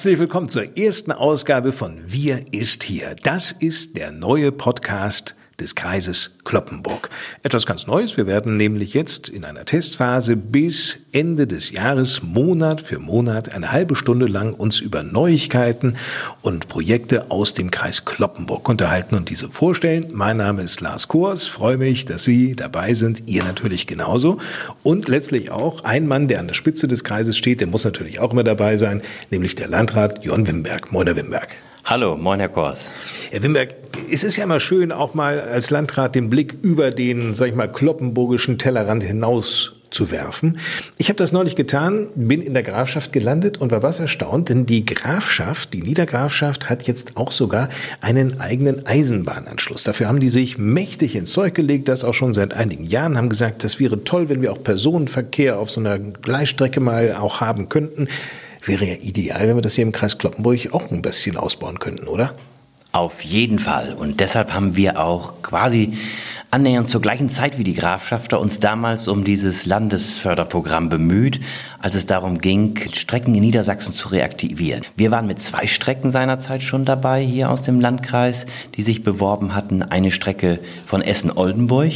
Herzlich willkommen zur ersten Ausgabe von Wir ist hier. Das ist der neue Podcast des Kreises Kloppenburg. Etwas ganz Neues. Wir werden nämlich jetzt in einer Testphase bis Ende des Jahres Monat für Monat eine halbe Stunde lang uns über Neuigkeiten und Projekte aus dem Kreis Kloppenburg unterhalten und diese vorstellen. Mein Name ist Lars Kors. Freue mich, dass Sie dabei sind. Ihr natürlich genauso. Und letztlich auch ein Mann, der an der Spitze des Kreises steht, der muss natürlich auch immer dabei sein, nämlich der Landrat Jon Wimberg. Moin, Herr Wimberg. Hallo, moin Herr Kors. Herr Wimberg, es ist ja immer schön, auch mal als Landrat den Blick über den, sag ich mal, kloppenburgischen Tellerrand hinaus zu werfen. Ich habe das neulich getan, bin in der Grafschaft gelandet und war was erstaunt, denn die Grafschaft, die Niedergrafschaft hat jetzt auch sogar einen eigenen Eisenbahnanschluss. Dafür haben die sich mächtig ins Zeug gelegt, das auch schon seit einigen Jahren, haben gesagt, das wäre toll, wenn wir auch Personenverkehr auf so einer Gleisstrecke mal auch haben könnten. Wäre ja ideal, wenn wir das hier im Kreis Kloppenburg auch ein bisschen ausbauen könnten, oder? Auf jeden Fall. Und deshalb haben wir auch quasi annähernd zur gleichen Zeit wie die Grafschafter uns damals um dieses Landesförderprogramm bemüht, als es darum ging, Strecken in Niedersachsen zu reaktivieren. Wir waren mit zwei Strecken seinerzeit schon dabei hier aus dem Landkreis, die sich beworben hatten. Eine Strecke von Essen-Oldenburg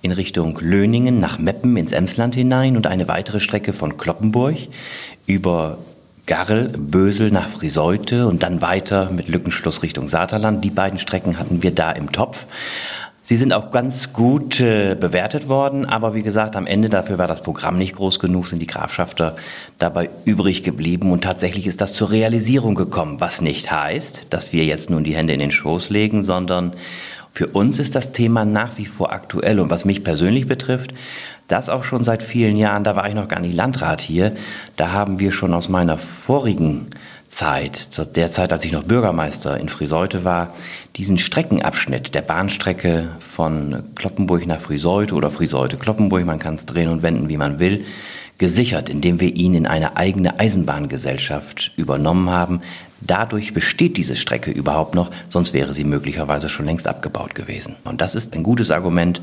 in Richtung Löningen nach Meppen ins Emsland hinein und eine weitere Strecke von Kloppenburg über Garrel, Bösel nach Friseute und dann weiter mit Lückenschluss Richtung Saterland. Die beiden Strecken hatten wir da im Topf. Sie sind auch ganz gut äh, bewertet worden, aber wie gesagt, am Ende dafür war das Programm nicht groß genug, sind die Grafschafter dabei übrig geblieben und tatsächlich ist das zur Realisierung gekommen, was nicht heißt, dass wir jetzt nun die Hände in den Schoß legen, sondern für uns ist das Thema nach wie vor aktuell und was mich persönlich betrifft, das auch schon seit vielen Jahren, da war ich noch gar nicht Landrat hier, da haben wir schon aus meiner vorigen Zeit, zu der Zeit, als ich noch Bürgermeister in Friseute war, diesen Streckenabschnitt der Bahnstrecke von Kloppenburg nach Friseute oder Friseute-Kloppenburg, man kann es drehen und wenden, wie man will, gesichert, indem wir ihn in eine eigene Eisenbahngesellschaft übernommen haben. Dadurch besteht diese Strecke überhaupt noch, sonst wäre sie möglicherweise schon längst abgebaut gewesen. Und das ist ein gutes Argument,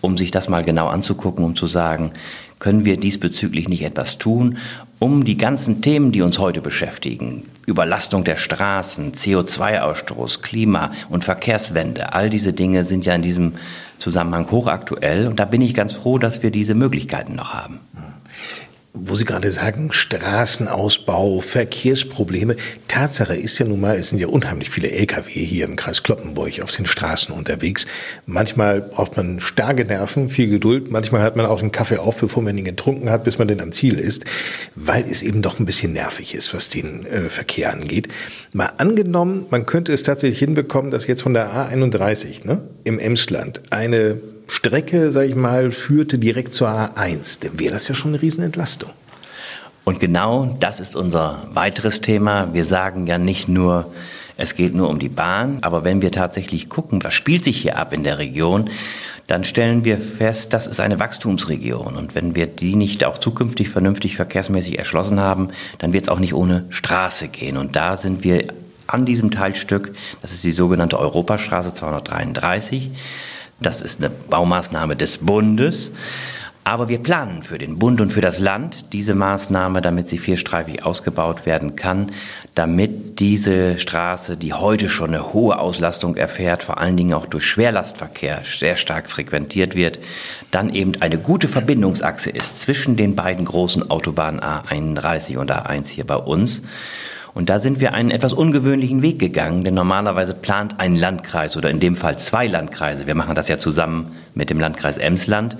um sich das mal genau anzugucken, um zu sagen, können wir diesbezüglich nicht etwas tun, um die ganzen Themen, die uns heute beschäftigen, Überlastung der Straßen, CO2-Ausstoß, Klima- und Verkehrswende, all diese Dinge sind ja in diesem Zusammenhang hochaktuell und da bin ich ganz froh, dass wir diese Möglichkeiten noch haben wo Sie gerade sagen, Straßenausbau, Verkehrsprobleme. Tatsache ist ja nun mal, es sind ja unheimlich viele Lkw hier im Kreis Kloppenburg auf den Straßen unterwegs. Manchmal braucht man starke Nerven, viel Geduld. Manchmal hat man auch den Kaffee auf, bevor man ihn getrunken hat, bis man denn am Ziel ist, weil es eben doch ein bisschen nervig ist, was den äh, Verkehr angeht. Mal angenommen, man könnte es tatsächlich hinbekommen, dass jetzt von der A31 ne, im Emsland eine Strecke, sag ich mal, führte direkt zur A1, dann wäre das ja schon eine Riesenentlastung. Und genau das ist unser weiteres Thema. Wir sagen ja nicht nur, es geht nur um die Bahn, aber wenn wir tatsächlich gucken, was spielt sich hier ab in der Region, dann stellen wir fest, das ist eine Wachstumsregion. Und wenn wir die nicht auch zukünftig vernünftig verkehrsmäßig erschlossen haben, dann wird es auch nicht ohne Straße gehen. Und da sind wir an diesem Teilstück, das ist die sogenannte Europastraße 233, das ist eine Baumaßnahme des Bundes. Aber wir planen für den Bund und für das Land diese Maßnahme, damit sie vierstreifig ausgebaut werden kann, damit diese Straße, die heute schon eine hohe Auslastung erfährt, vor allen Dingen auch durch Schwerlastverkehr sehr stark frequentiert wird, dann eben eine gute Verbindungsachse ist zwischen den beiden großen Autobahnen A31 und A1 hier bei uns. Und da sind wir einen etwas ungewöhnlichen Weg gegangen, denn normalerweise plant ein Landkreis oder in dem Fall zwei Landkreise, wir machen das ja zusammen mit dem Landkreis Emsland,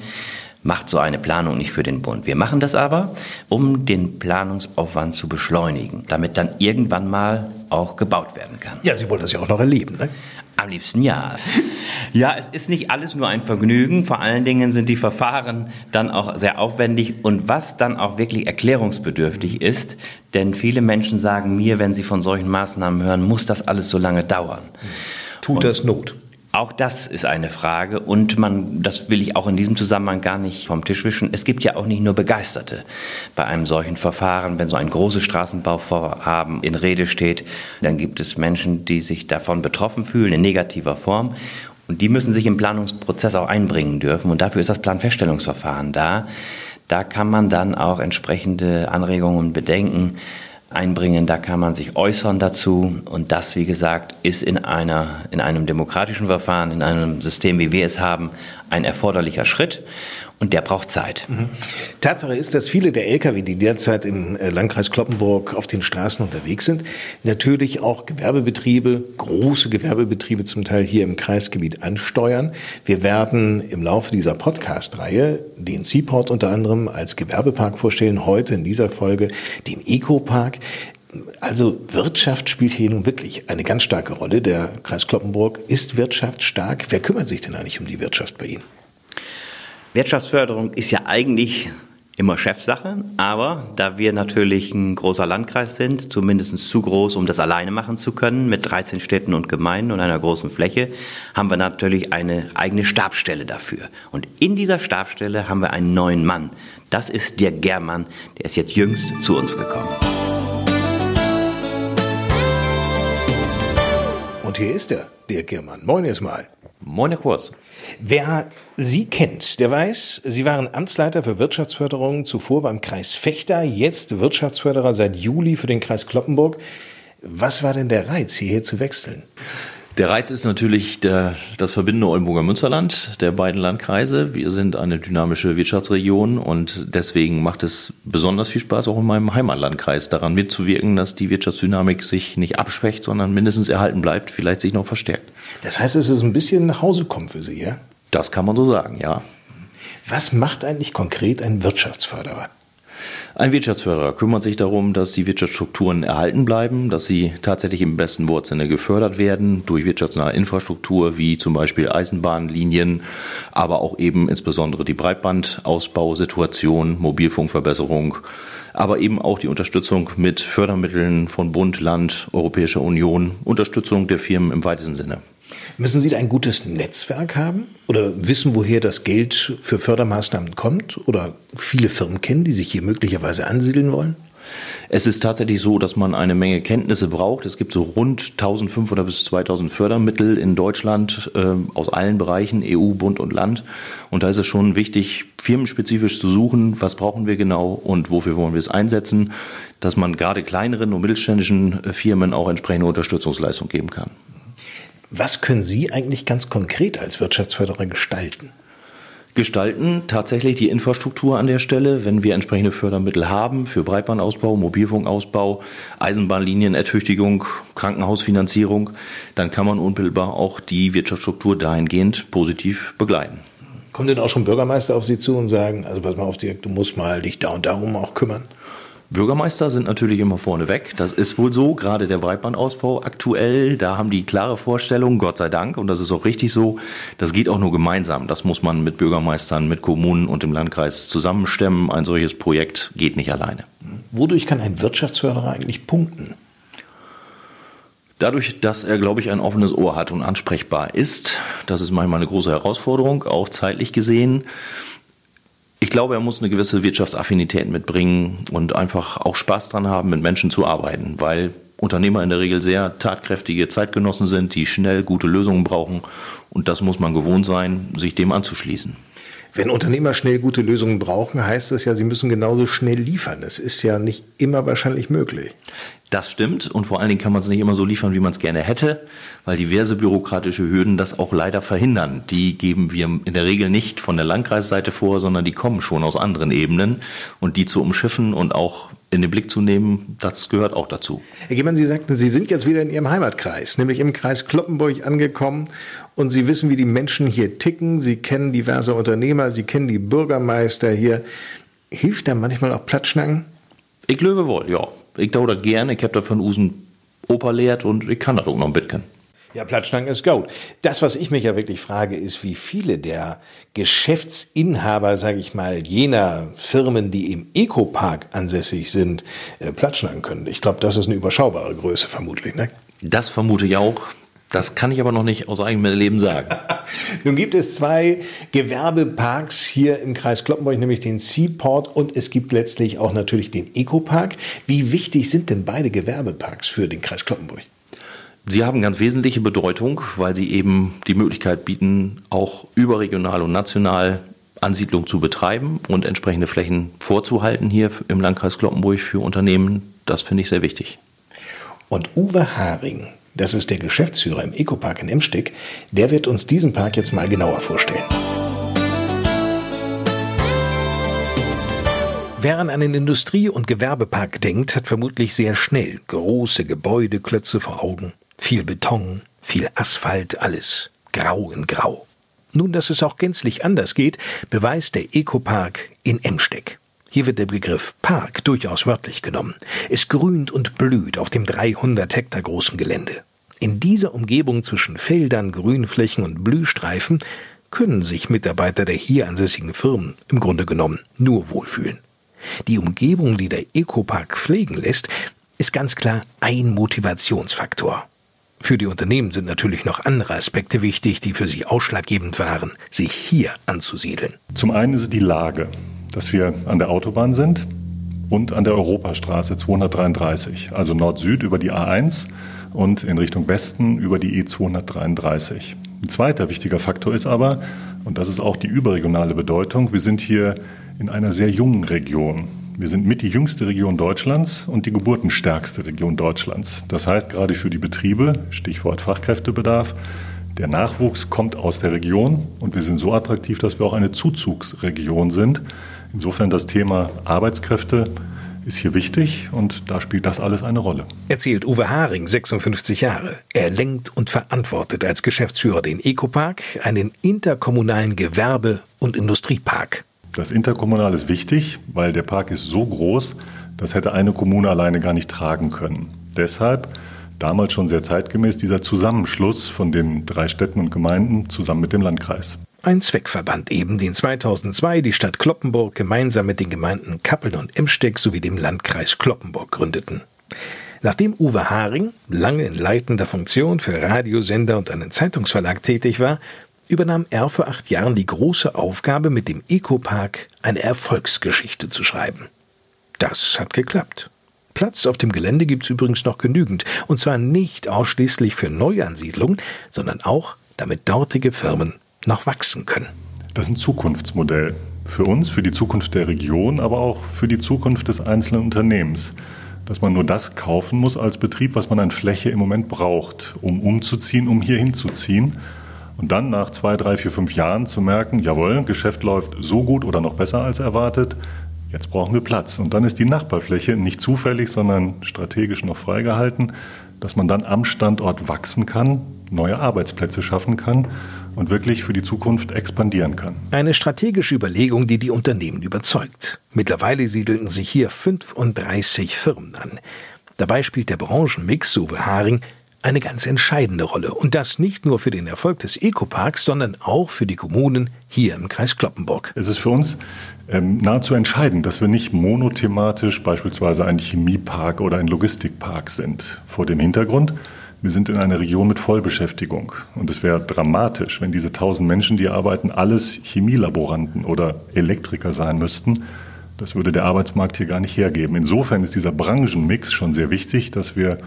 macht so eine Planung nicht für den Bund. Wir machen das aber, um den Planungsaufwand zu beschleunigen, damit dann irgendwann mal auch gebaut werden kann. Ja, Sie wollen das ja auch noch erleben, ne? Am liebsten ja. Ja, es ist nicht alles nur ein Vergnügen. Vor allen Dingen sind die Verfahren dann auch sehr aufwendig und was dann auch wirklich erklärungsbedürftig ist. Denn viele Menschen sagen mir, wenn sie von solchen Maßnahmen hören, muss das alles so lange dauern. Tut das Not? Auch das ist eine Frage und man, das will ich auch in diesem Zusammenhang gar nicht vom Tisch wischen. Es gibt ja auch nicht nur Begeisterte bei einem solchen Verfahren. Wenn so ein großes Straßenbauvorhaben in Rede steht, dann gibt es Menschen, die sich davon betroffen fühlen in negativer Form. Und die müssen sich im Planungsprozess auch einbringen dürfen. Und dafür ist das Planfeststellungsverfahren da. Da kann man dann auch entsprechende Anregungen und Bedenken einbringen, da kann man sich äußern dazu. Und das, wie gesagt, ist in einer, in einem demokratischen Verfahren, in einem System, wie wir es haben, ein erforderlicher Schritt und der braucht Zeit. Mhm. Tatsache ist, dass viele der Lkw, die derzeit im äh, Landkreis Kloppenburg auf den Straßen unterwegs sind, natürlich auch Gewerbebetriebe, große Gewerbebetriebe zum Teil hier im Kreisgebiet ansteuern. Wir werden im Laufe dieser Podcast-Reihe den Seaport unter anderem als Gewerbepark vorstellen, heute in dieser Folge den Eco-Park. Also Wirtschaft spielt hier nun wirklich eine ganz starke Rolle. Der Kreis Kloppenburg ist wirtschaftsstark. Wer kümmert sich denn eigentlich um die Wirtschaft bei Ihnen? Wirtschaftsförderung ist ja eigentlich immer Chefsache, aber da wir natürlich ein großer Landkreis sind, zumindest zu groß, um das alleine machen zu können, mit 13 Städten und Gemeinden und einer großen Fläche, haben wir natürlich eine eigene Stabsstelle dafür. Und in dieser Stabsstelle haben wir einen neuen Mann. Das ist Dirk Germann, der ist jetzt jüngst zu uns gekommen. Und hier ist er, Dirk Germann. Moin erstmal. Moin, Herr Kurs. Wer Sie kennt, der weiß, Sie waren Amtsleiter für Wirtschaftsförderung zuvor beim Kreis Fechter, jetzt Wirtschaftsförderer seit Juli für den Kreis Kloppenburg. Was war denn der Reiz, hierher zu wechseln? Der Reiz ist natürlich der, das verbindende Oldenburger Münsterland der beiden Landkreise. Wir sind eine dynamische Wirtschaftsregion und deswegen macht es besonders viel Spaß, auch in meinem Heimatlandkreis daran mitzuwirken, dass die Wirtschaftsdynamik sich nicht abschwächt, sondern mindestens erhalten bleibt, vielleicht sich noch verstärkt. Das heißt, es ist ein bisschen nach Hause kommen für Sie, ja? Das kann man so sagen, ja. Was macht eigentlich konkret ein Wirtschaftsförderer? Ein Wirtschaftsförderer kümmert sich darum, dass die Wirtschaftsstrukturen erhalten bleiben, dass sie tatsächlich im besten Wortsinne gefördert werden durch wirtschaftsnahe Infrastruktur wie zum Beispiel Eisenbahnlinien, aber auch eben insbesondere die Breitbandausbausituation, Mobilfunkverbesserung, aber eben auch die Unterstützung mit Fördermitteln von Bund, Land, Europäischer Union, Unterstützung der Firmen im weitesten Sinne. Müssen Sie da ein gutes Netzwerk haben oder wissen, woher das Geld für Fördermaßnahmen kommt oder viele Firmen kennen, die sich hier möglicherweise ansiedeln wollen? Es ist tatsächlich so, dass man eine Menge Kenntnisse braucht. Es gibt so rund 1500 bis 2000 Fördermittel in Deutschland äh, aus allen Bereichen, EU, Bund und Land. Und da ist es schon wichtig, firmenspezifisch zu suchen, was brauchen wir genau und wofür wollen wir es einsetzen, dass man gerade kleineren und mittelständischen äh, Firmen auch entsprechende Unterstützungsleistung geben kann. Was können Sie eigentlich ganz konkret als Wirtschaftsförderer gestalten? gestalten tatsächlich die Infrastruktur an der Stelle, wenn wir entsprechende Fördermittel haben für Breitbandausbau, Mobilfunkausbau, Eisenbahnlinienertüchtigung, Krankenhausfinanzierung, dann kann man unmittelbar auch die Wirtschaftsstruktur dahingehend positiv begleiten. Kommen denn auch schon Bürgermeister auf Sie zu und sagen, also pass mal auf, du musst mal dich da und darum auch kümmern? Bürgermeister sind natürlich immer vorne weg. Das ist wohl so, gerade der Breitbandausbau aktuell. Da haben die klare Vorstellung, Gott sei Dank, und das ist auch richtig so. Das geht auch nur gemeinsam. Das muss man mit Bürgermeistern, mit Kommunen und dem Landkreis zusammenstemmen. Ein solches Projekt geht nicht alleine. Wodurch kann ein Wirtschaftsförderer eigentlich punkten? Dadurch, dass er, glaube ich, ein offenes Ohr hat und ansprechbar ist. Das ist manchmal eine große Herausforderung, auch zeitlich gesehen. Ich glaube, er muss eine gewisse Wirtschaftsaffinität mitbringen und einfach auch Spaß dran haben, mit Menschen zu arbeiten, weil Unternehmer in der Regel sehr tatkräftige Zeitgenossen sind, die schnell gute Lösungen brauchen und das muss man gewohnt sein, sich dem anzuschließen. Wenn Unternehmer schnell gute Lösungen brauchen, heißt das ja, sie müssen genauso schnell liefern. Das ist ja nicht immer wahrscheinlich möglich. Das stimmt und vor allen Dingen kann man es nicht immer so liefern, wie man es gerne hätte, weil diverse bürokratische Hürden das auch leider verhindern. Die geben wir in der Regel nicht von der Landkreisseite vor, sondern die kommen schon aus anderen Ebenen und die zu umschiffen und auch in den Blick zu nehmen, das gehört auch dazu. Herr Gemann, Sie sagten, Sie sind jetzt wieder in Ihrem Heimatkreis, nämlich im Kreis Kloppenburg angekommen und Sie wissen, wie die Menschen hier ticken. Sie kennen diverse Unternehmer, Sie kennen die Bürgermeister hier. Hilft da manchmal auch Platschnacken? Ich glaube wohl, ja. Ich tue das gerne. Ich habe da von Usen Opa lehrt und ich kann das auch noch ein bisschen. Ja, Plattschlangen ist gut. Das, was ich mich ja wirklich frage, ist, wie viele der Geschäftsinhaber, sage ich mal, jener Firmen, die im Ecopark ansässig sind, äh, Plattschlangen können. Ich glaube, das ist eine überschaubare Größe vermutlich. Ne? Das vermute ich auch. Das kann ich aber noch nicht aus eigenem Leben sagen. Nun gibt es zwei Gewerbeparks hier im Kreis Kloppenburg, nämlich den Seaport und es gibt letztlich auch natürlich den Ecopark. Wie wichtig sind denn beide Gewerbeparks für den Kreis Kloppenburg? Sie haben ganz wesentliche Bedeutung, weil sie eben die Möglichkeit bieten, auch überregional und national Ansiedlung zu betreiben und entsprechende Flächen vorzuhalten hier im Landkreis Kloppenburg für Unternehmen, das finde ich sehr wichtig. Und Uwe Haring, das ist der Geschäftsführer im Ecopark in Emsteck, der wird uns diesen Park jetzt mal genauer vorstellen. Wer an einen Industrie- und Gewerbepark denkt, hat vermutlich sehr schnell große Gebäudeklötze vor Augen. Viel Beton, viel Asphalt, alles grau in grau. Nun, dass es auch gänzlich anders geht, beweist der Ecopark in Emsteck. Hier wird der Begriff Park durchaus wörtlich genommen. Es grünt und blüht auf dem 300 Hektar großen Gelände. In dieser Umgebung zwischen Feldern, Grünflächen und Blühstreifen können sich Mitarbeiter der hier ansässigen Firmen im Grunde genommen nur wohlfühlen. Die Umgebung, die der Ecopark pflegen lässt, ist ganz klar ein Motivationsfaktor. Für die Unternehmen sind natürlich noch andere Aspekte wichtig, die für sie ausschlaggebend waren, sich hier anzusiedeln. Zum einen ist die Lage, dass wir an der Autobahn sind und an der Europastraße 233, also Nord-Süd über die A1 und in Richtung Westen über die E233. Ein zweiter wichtiger Faktor ist aber, und das ist auch die überregionale Bedeutung, wir sind hier in einer sehr jungen Region. Wir sind mit die jüngste Region Deutschlands und die geburtenstärkste Region Deutschlands. Das heißt, gerade für die Betriebe, Stichwort Fachkräftebedarf, der Nachwuchs kommt aus der Region und wir sind so attraktiv, dass wir auch eine Zuzugsregion sind. Insofern das Thema Arbeitskräfte ist hier wichtig und da spielt das alles eine Rolle. Erzählt Uwe Haring, 56 Jahre. Er lenkt und verantwortet als Geschäftsführer den Ecopark, einen interkommunalen Gewerbe- und Industriepark. Das Interkommunal ist wichtig, weil der Park ist so groß, das hätte eine Kommune alleine gar nicht tragen können. Deshalb damals schon sehr zeitgemäß dieser Zusammenschluss von den drei Städten und Gemeinden zusammen mit dem Landkreis. Ein Zweckverband eben, den 2002 die Stadt Kloppenburg gemeinsam mit den Gemeinden Kappeln und Emsteck sowie dem Landkreis Kloppenburg gründeten. Nachdem Uwe Haring lange in leitender Funktion für Radiosender und einen Zeitungsverlag tätig war, übernahm er vor acht Jahren die große Aufgabe, mit dem Ecopark eine Erfolgsgeschichte zu schreiben. Das hat geklappt. Platz auf dem Gelände gibt es übrigens noch genügend, und zwar nicht ausschließlich für Neuansiedlungen, sondern auch, damit dortige Firmen noch wachsen können. Das ist ein Zukunftsmodell für uns, für die Zukunft der Region, aber auch für die Zukunft des einzelnen Unternehmens. Dass man nur das kaufen muss als Betrieb, was man an Fläche im Moment braucht, um umzuziehen, um hier hinzuziehen. Und dann nach zwei, drei, vier, fünf Jahren zu merken, jawohl, Geschäft läuft so gut oder noch besser als erwartet, jetzt brauchen wir Platz. Und dann ist die Nachbarfläche nicht zufällig, sondern strategisch noch freigehalten, dass man dann am Standort wachsen kann, neue Arbeitsplätze schaffen kann und wirklich für die Zukunft expandieren kann. Eine strategische Überlegung, die die Unternehmen überzeugt. Mittlerweile siedelten sich hier 35 Firmen an. Dabei spielt der Branchenmix, so wie Haring, eine ganz entscheidende Rolle. Und das nicht nur für den Erfolg des Ecoparks, sondern auch für die Kommunen hier im Kreis Kloppenburg. Es ist für uns ähm, nahezu entscheidend, dass wir nicht monothematisch beispielsweise ein Chemiepark oder ein Logistikpark sind. Vor dem Hintergrund, wir sind in einer Region mit Vollbeschäftigung. Und es wäre dramatisch, wenn diese tausend Menschen, die arbeiten, alles Chemielaboranten oder Elektriker sein müssten. Das würde der Arbeitsmarkt hier gar nicht hergeben. Insofern ist dieser Branchenmix schon sehr wichtig, dass wir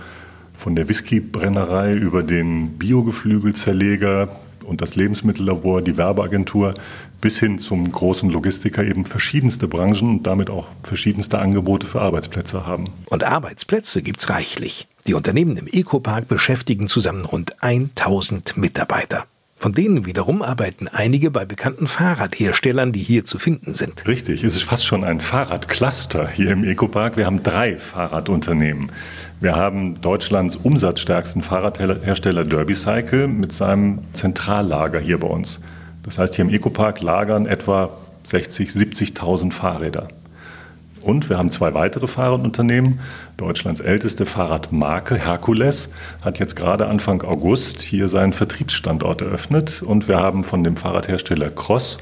von der Whiskybrennerei über den Biogeflügelzerleger und das Lebensmittellabor, die Werbeagentur bis hin zum großen Logistiker eben verschiedenste Branchen und damit auch verschiedenste Angebote für Arbeitsplätze haben. Und Arbeitsplätze gibt's reichlich. Die Unternehmen im Ecopark beschäftigen zusammen rund 1000 Mitarbeiter. Von denen wiederum arbeiten einige bei bekannten Fahrradherstellern, die hier zu finden sind. Richtig, es ist fast schon ein Fahrradcluster hier im Ecopark. Wir haben drei Fahrradunternehmen. Wir haben Deutschlands umsatzstärksten Fahrradhersteller Derbycycle mit seinem Zentrallager hier bei uns. Das heißt, hier im Ecopark lagern etwa 60, 70.000 Fahrräder. Und wir haben zwei weitere Fahrradunternehmen. Deutschlands älteste Fahrradmarke Herkules hat jetzt gerade Anfang August hier seinen Vertriebsstandort eröffnet. Und wir haben von dem Fahrradhersteller Cross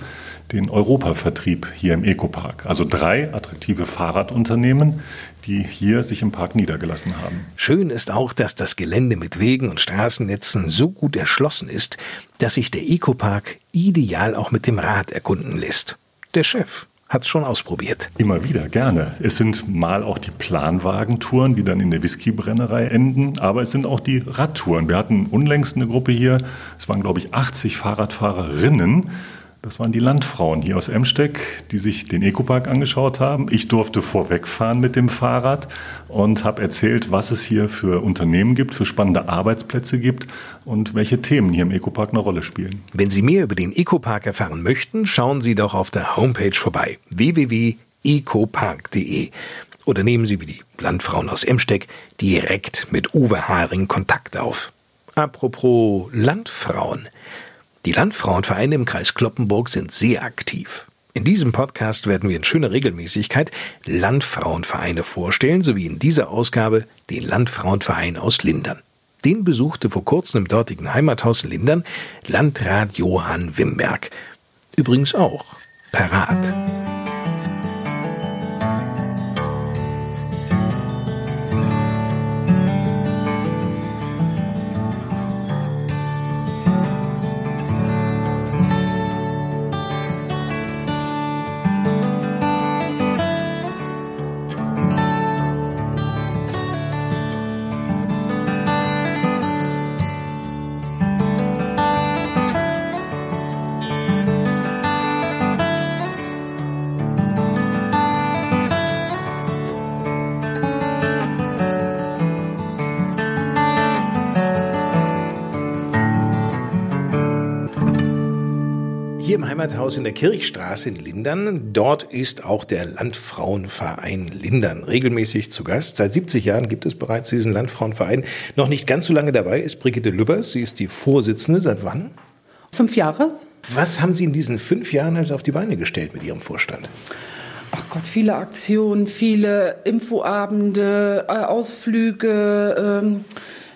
den Europavertrieb hier im Ecopark. Also drei attraktive Fahrradunternehmen, die hier sich im Park niedergelassen haben. Schön ist auch, dass das Gelände mit Wegen und Straßennetzen so gut erschlossen ist, dass sich der Ecopark ideal auch mit dem Rad erkunden lässt. Der Chef hat es schon ausprobiert. Immer wieder, gerne. Es sind mal auch die Planwagentouren, die dann in der Whiskybrennerei enden, aber es sind auch die Radtouren. Wir hatten unlängst eine Gruppe hier, es waren glaube ich 80 Fahrradfahrerinnen, Das waren die Landfrauen hier aus Emsteck, die sich den Ecopark angeschaut haben. Ich durfte vorwegfahren mit dem Fahrrad und habe erzählt, was es hier für Unternehmen gibt, für spannende Arbeitsplätze gibt und welche Themen hier im Ecopark eine Rolle spielen. Wenn Sie mehr über den Ecopark erfahren möchten, schauen Sie doch auf der Homepage vorbei www.ecopark.de oder nehmen Sie wie die Landfrauen aus Emsteck direkt mit Uwe Haring Kontakt auf. Apropos Landfrauen. Die Landfrauenvereine im Kreis Kloppenburg sind sehr aktiv. In diesem Podcast werden wir in schöner Regelmäßigkeit Landfrauenvereine vorstellen, sowie in dieser Ausgabe den Landfrauenverein aus Lindern. Den besuchte vor kurzem im dortigen Heimathaus Lindern Landrat Johann Wimberg. Übrigens auch parat. Heimathaus in der Kirchstraße in Lindern, dort ist auch der Landfrauenverein Lindern regelmäßig zu Gast. Seit 70 Jahren gibt es bereits diesen Landfrauenverein. Noch nicht ganz so lange dabei ist Brigitte Lübbers. Sie ist die Vorsitzende. Seit wann? Fünf Jahre. Was haben Sie in diesen fünf Jahren also auf die Beine gestellt mit Ihrem Vorstand? Ach Gott, viele Aktionen, viele Infoabende, äh, Ausflüge, ähm,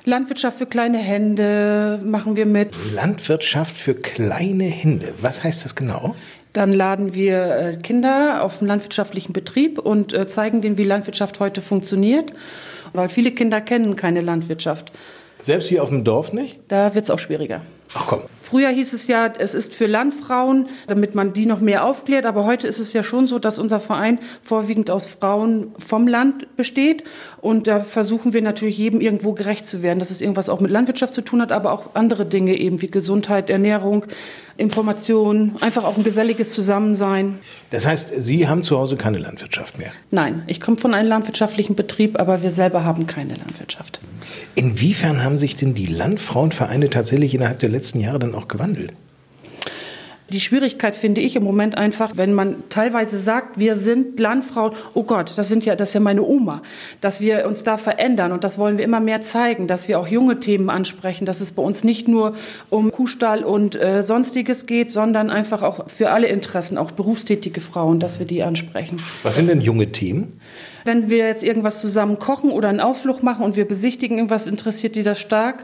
Landwirtschaft für kleine Hände machen wir mit. Landwirtschaft für kleine Hände. Was heißt das genau? Dann laden wir äh, Kinder auf einen landwirtschaftlichen Betrieb und äh, zeigen denen, wie Landwirtschaft heute funktioniert. Weil viele Kinder kennen keine Landwirtschaft. Selbst hier auf dem Dorf nicht? Da wird es auch schwieriger. Ach komm. Früher hieß es ja, es ist für Landfrauen, damit man die noch mehr aufklärt. Aber heute ist es ja schon so, dass unser Verein vorwiegend aus Frauen vom Land besteht. Und da versuchen wir natürlich jedem irgendwo gerecht zu werden, dass es irgendwas auch mit Landwirtschaft zu tun hat, aber auch andere Dinge eben wie Gesundheit, Ernährung, Information, einfach auch ein geselliges Zusammensein. Das heißt, Sie haben zu Hause keine Landwirtschaft mehr? Nein, ich komme von einem landwirtschaftlichen Betrieb, aber wir selber haben keine Landwirtschaft. Inwiefern haben sich denn die Landfrauenvereine tatsächlich innerhalb der letzten Jahre dann auch gewandelt? Die Schwierigkeit finde ich im Moment einfach, wenn man teilweise sagt, wir sind Landfrauen, oh Gott, das sind ja, das ist ja meine Oma, dass wir uns da verändern und das wollen wir immer mehr zeigen, dass wir auch junge Themen ansprechen, dass es bei uns nicht nur um Kuhstall und äh, sonstiges geht, sondern einfach auch für alle Interessen, auch berufstätige Frauen, dass wir die ansprechen. Was sind denn junge Themen? Wenn wir jetzt irgendwas zusammen kochen oder einen Ausflug machen und wir besichtigen irgendwas, interessiert die das stark.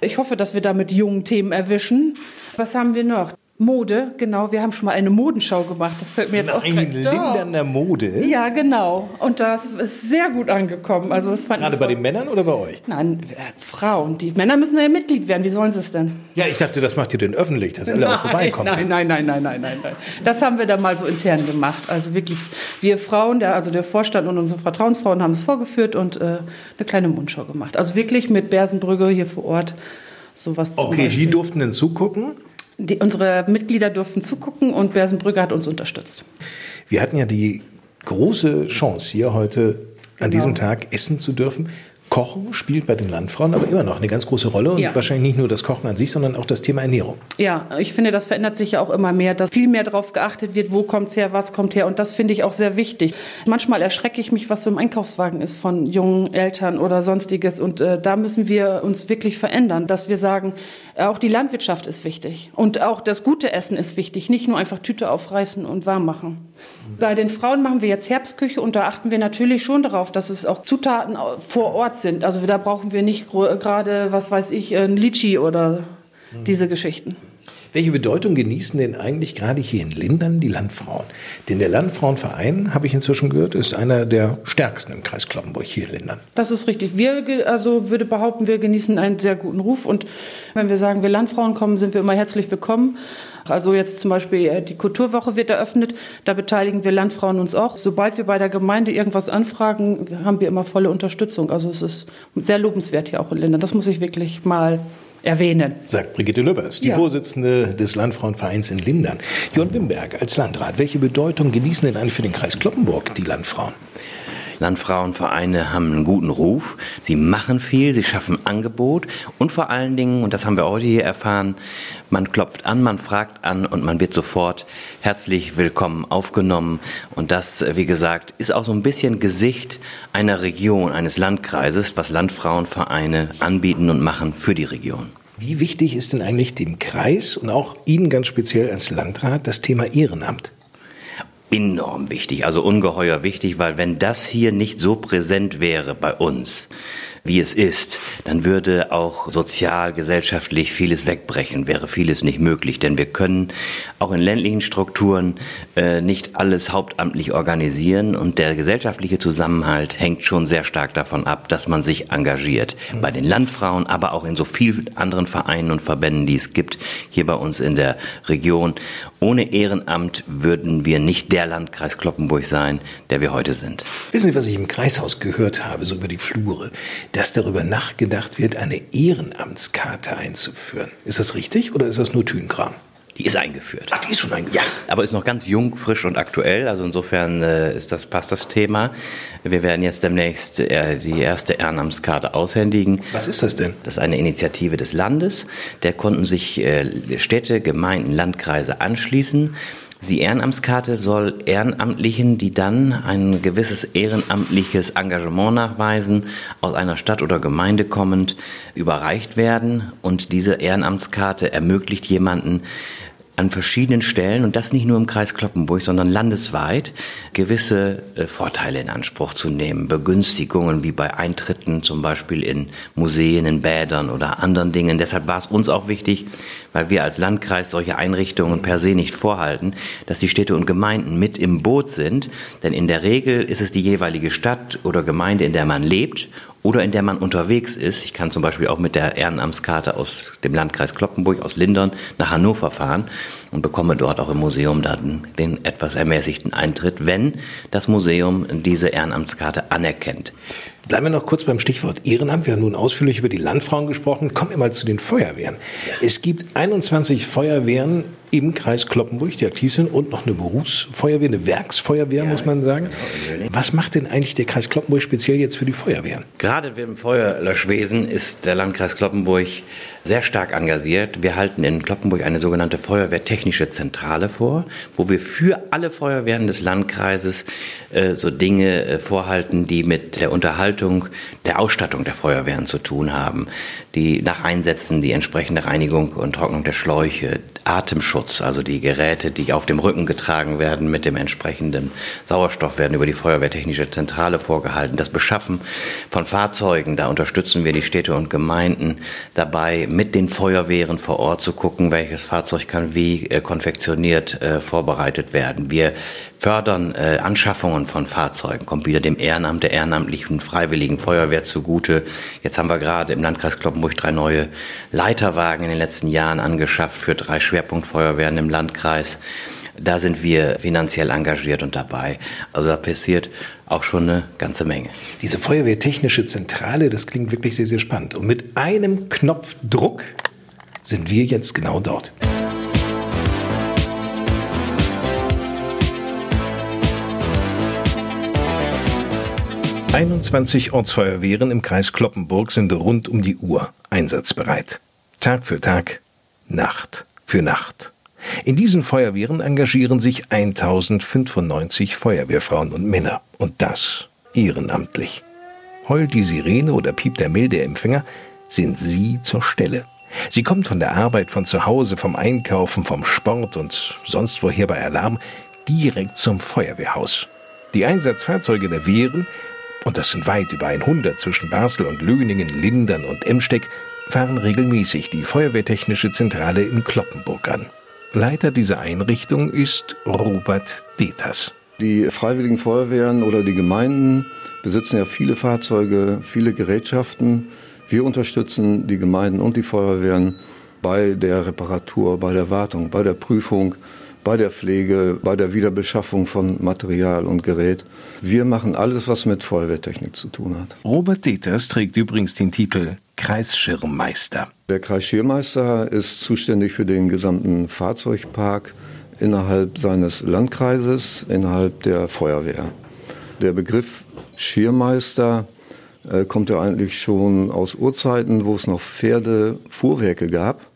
Ich hoffe, dass wir damit jungen Themen erwischen. Was haben wir noch? Mode, genau. Wir haben schon mal eine Modenschau gemacht. Das fällt mir jetzt auch Ein Linderner Mode? Ja, genau. Und das ist sehr gut angekommen. Also das fand Gerade bei den Männern oder bei euch? Nein, äh, Frauen. Die Männer müssen ja Mitglied werden. Wie sollen sie es denn? Ja, ich dachte, das macht ihr denn öffentlich, dass alle auch vorbeikommen. nein, nein, nein, nein, nein, nein, nein. Das haben wir da mal so intern gemacht. Also wirklich, wir Frauen, der, also der Vorstand und unsere Vertrauensfrauen haben es vorgeführt und äh, eine kleine Mundschau gemacht. Also wirklich mit Bersenbrügge hier vor Ort sowas Okay, Beispiel. die durften denn zugucken. Die, unsere Mitglieder durften zugucken und Bersenbrügge hat uns unterstützt. Wir hatten ja die große Chance, hier heute an diesem Tag essen zu dürfen. Kochen spielt bei den Landfrauen aber immer noch eine ganz große Rolle und Ja. wahrscheinlich nicht nur das Kochen an sich, sondern auch das Thema Ernährung. Ja, ich finde, das verändert sich ja auch immer mehr, dass viel mehr darauf geachtet wird, wo kommt's her, was kommt her. Und das finde ich auch sehr wichtig. Manchmal erschrecke ich mich, was so im Einkaufswagen ist von jungen Eltern oder sonstiges. Und äh, da müssen wir uns wirklich verändern, dass wir sagen, auch die Landwirtschaft ist wichtig. Und auch das gute Essen ist wichtig. Nicht nur einfach Tüte aufreißen und warm machen. Bei den Frauen machen wir jetzt Herbstküche und da achten wir natürlich schon darauf, dass es auch Zutaten vor Ort sind. Also da brauchen wir nicht gerade, was weiß ich, ein Litchi oder diese Geschichten. Welche Bedeutung genießen denn eigentlich gerade hier in Lindern die Landfrauen? Denn der Landfrauenverein, habe ich inzwischen gehört, ist einer der stärksten im Kreis Kloppenburg hier in Lindern. Das ist richtig. Wir, also würde behaupten, wir genießen einen sehr guten Ruf. Und wenn wir sagen, wir Landfrauen kommen, sind wir immer herzlich willkommen. Also jetzt zum Beispiel äh, die Kulturwoche wird eröffnet. Da beteiligen wir Landfrauen uns auch. Sobald wir bei der Gemeinde irgendwas anfragen, haben wir immer volle Unterstützung. Also es ist sehr lobenswert hier auch in Lindern. Das muss ich wirklich mal erwähnen. Sagt Brigitte Lübbers, die Ja. Vorsitzende des Landfrauenvereins in Lindern. Jörn Wimberg als Landrat, welche Bedeutung genießen denn eigentlich für den Kreis Kloppenburg die Landfrauen? Landfrauenvereine haben einen guten Ruf. Sie machen viel, sie schaffen Angebot und vor allen Dingen, und das haben wir heute hier erfahren, man klopft an, man fragt an und man wird sofort herzlich willkommen aufgenommen. Und das, wie gesagt, ist auch so ein bisschen Gesicht einer Region, eines Landkreises, was Landfrauenvereine anbieten und machen für die Region. Wie wichtig ist denn eigentlich dem Kreis und auch Ihnen ganz speziell als Landrat das Thema Ehrenamt? Enorm wichtig, also ungeheuer wichtig, weil wenn das hier nicht so präsent wäre bei uns, wie es ist, dann würde auch sozial, gesellschaftlich vieles wegbrechen, wäre vieles nicht möglich. Denn wir können auch in ländlichen Strukturen äh, nicht alles hauptamtlich organisieren und der gesellschaftliche Zusammenhalt hängt schon sehr stark davon ab, dass man sich engagiert. Bei den Landfrauen, aber auch in so vielen anderen Vereinen und Verbänden, die es gibt, hier bei uns in der Region. Ohne Ehrenamt würden wir nicht der Landkreis Kloppenburg sein, der wir heute sind. Wissen Sie, was ich im Kreishaus gehört habe, so über die Flure, dass darüber nachgedacht wird, eine Ehrenamtskarte einzuführen. Ist das richtig oder ist das nur Tünkram? Die ist eingeführt. Ach, die ist schon eingeführt. Ja, aber ist noch ganz jung, frisch und aktuell. Also insofern äh, ist das, passt das Thema. Wir werden jetzt demnächst äh, die erste Ehrenamtskarte aushändigen. Was ist das denn? Das ist eine Initiative des Landes. Der konnten sich äh, Städte, Gemeinden, Landkreise anschließen. Die Ehrenamtskarte soll Ehrenamtlichen, die dann ein gewisses ehrenamtliches Engagement nachweisen, aus einer Stadt oder Gemeinde kommend, überreicht werden. Und diese Ehrenamtskarte ermöglicht jemanden, an verschiedenen Stellen und das nicht nur im Kreis Kloppenburg, sondern landesweit gewisse äh, Vorteile in Anspruch zu nehmen. Begünstigungen wie bei Eintritten zum Beispiel in Museen, in Bädern oder anderen Dingen. Deshalb war es uns auch wichtig, weil wir als Landkreis solche Einrichtungen per se nicht vorhalten, dass die Städte und Gemeinden mit im Boot sind. Denn in der Regel ist es die jeweilige Stadt oder Gemeinde, in der man lebt oder in der man unterwegs ist. Ich kann zum Beispiel auch mit der Ehrenamtskarte aus dem Landkreis Kloppenburg, aus Lindern, nach Hannover fahren und bekomme dort auch im Museum dann den etwas ermäßigten Eintritt, wenn das Museum diese Ehrenamtskarte anerkennt. Bleiben wir noch kurz beim Stichwort Ehrenamt. Wir haben nun ausführlich über die Landfrauen gesprochen. Kommen wir mal zu den Feuerwehren. Es gibt 21 Feuerwehren im Kreis Kloppenburg, die aktiv sind und noch eine Berufsfeuerwehr, eine Werksfeuerwehr, muss man sagen. Was macht denn eigentlich der Kreis Kloppenburg speziell jetzt für die Feuerwehren? Gerade im Feuerlöschwesen ist der Landkreis Kloppenburg sehr stark engagiert. Wir halten in Kloppenburg eine sogenannte Feuerwehrtechnische Zentrale vor, wo wir für alle Feuerwehren des Landkreises äh, so Dinge äh, vorhalten, die mit der Unterhaltung der Ausstattung der Feuerwehren zu tun haben. Die nach Einsätzen die entsprechende Reinigung und Trocknung der Schläuche, Atemschutz, also die Geräte, die auf dem Rücken getragen werden mit dem entsprechenden Sauerstoff, werden über die Feuerwehrtechnische Zentrale vorgehalten. Das Beschaffen von Fahrzeugen, da unterstützen wir die Städte und Gemeinden dabei, mit den Feuerwehren vor Ort zu gucken, welches Fahrzeug kann wie äh, konfektioniert äh, vorbereitet werden. Wir fördern äh, Anschaffungen von Fahrzeugen, kommt wieder dem Ehrenamt der ehrenamtlichen Freiwilligen Feuerwehr zugute. Jetzt haben wir gerade im Landkreis Kloppenburg drei neue Leiterwagen in den letzten Jahren angeschafft für drei Schwerpunktfeuerwehren im Landkreis. Da sind wir finanziell engagiert und dabei. Also da passiert auch schon eine ganze Menge. Diese Feuerwehrtechnische Zentrale, das klingt wirklich sehr, sehr spannend. Und mit einem Knopfdruck sind wir jetzt genau dort. »21 Ortsfeuerwehren im Kreis Kloppenburg sind rund um die Uhr einsatzbereit. Tag für Tag, Nacht für Nacht. In diesen Feuerwehren engagieren sich 1095 Feuerwehrfrauen und Männer. Und das ehrenamtlich. Heult die Sirene oder piept der milde Empfänger, sind sie zur Stelle. Sie kommt von der Arbeit, von zu Hause, vom Einkaufen, vom Sport und sonst woher bei Alarm direkt zum Feuerwehrhaus. Die Einsatzfahrzeuge der Wehren, und das sind weit über 100 zwischen Basel und Löningen, Lindern und Emsteck, fahren regelmäßig die Feuerwehrtechnische Zentrale in Kloppenburg an. Leiter dieser Einrichtung ist Robert Deters. Die Freiwilligen Feuerwehren oder die Gemeinden besitzen ja viele Fahrzeuge, viele Gerätschaften. Wir unterstützen die Gemeinden und die Feuerwehren bei der Reparatur, bei der Wartung, bei der Prüfung, bei der Pflege, bei der Wiederbeschaffung von Material und Gerät. Wir machen alles, was mit Feuerwehrtechnik zu tun hat. Robert Deters trägt übrigens den Titel Kreisschirmmeister. Der Kreisschirmmeister ist zuständig für den gesamten Fahrzeugpark innerhalb seines Landkreises, innerhalb der Feuerwehr. Der Begriff Schirmmeister äh, kommt ja eigentlich schon aus Urzeiten, wo es noch Pferdefuhrwerke gab.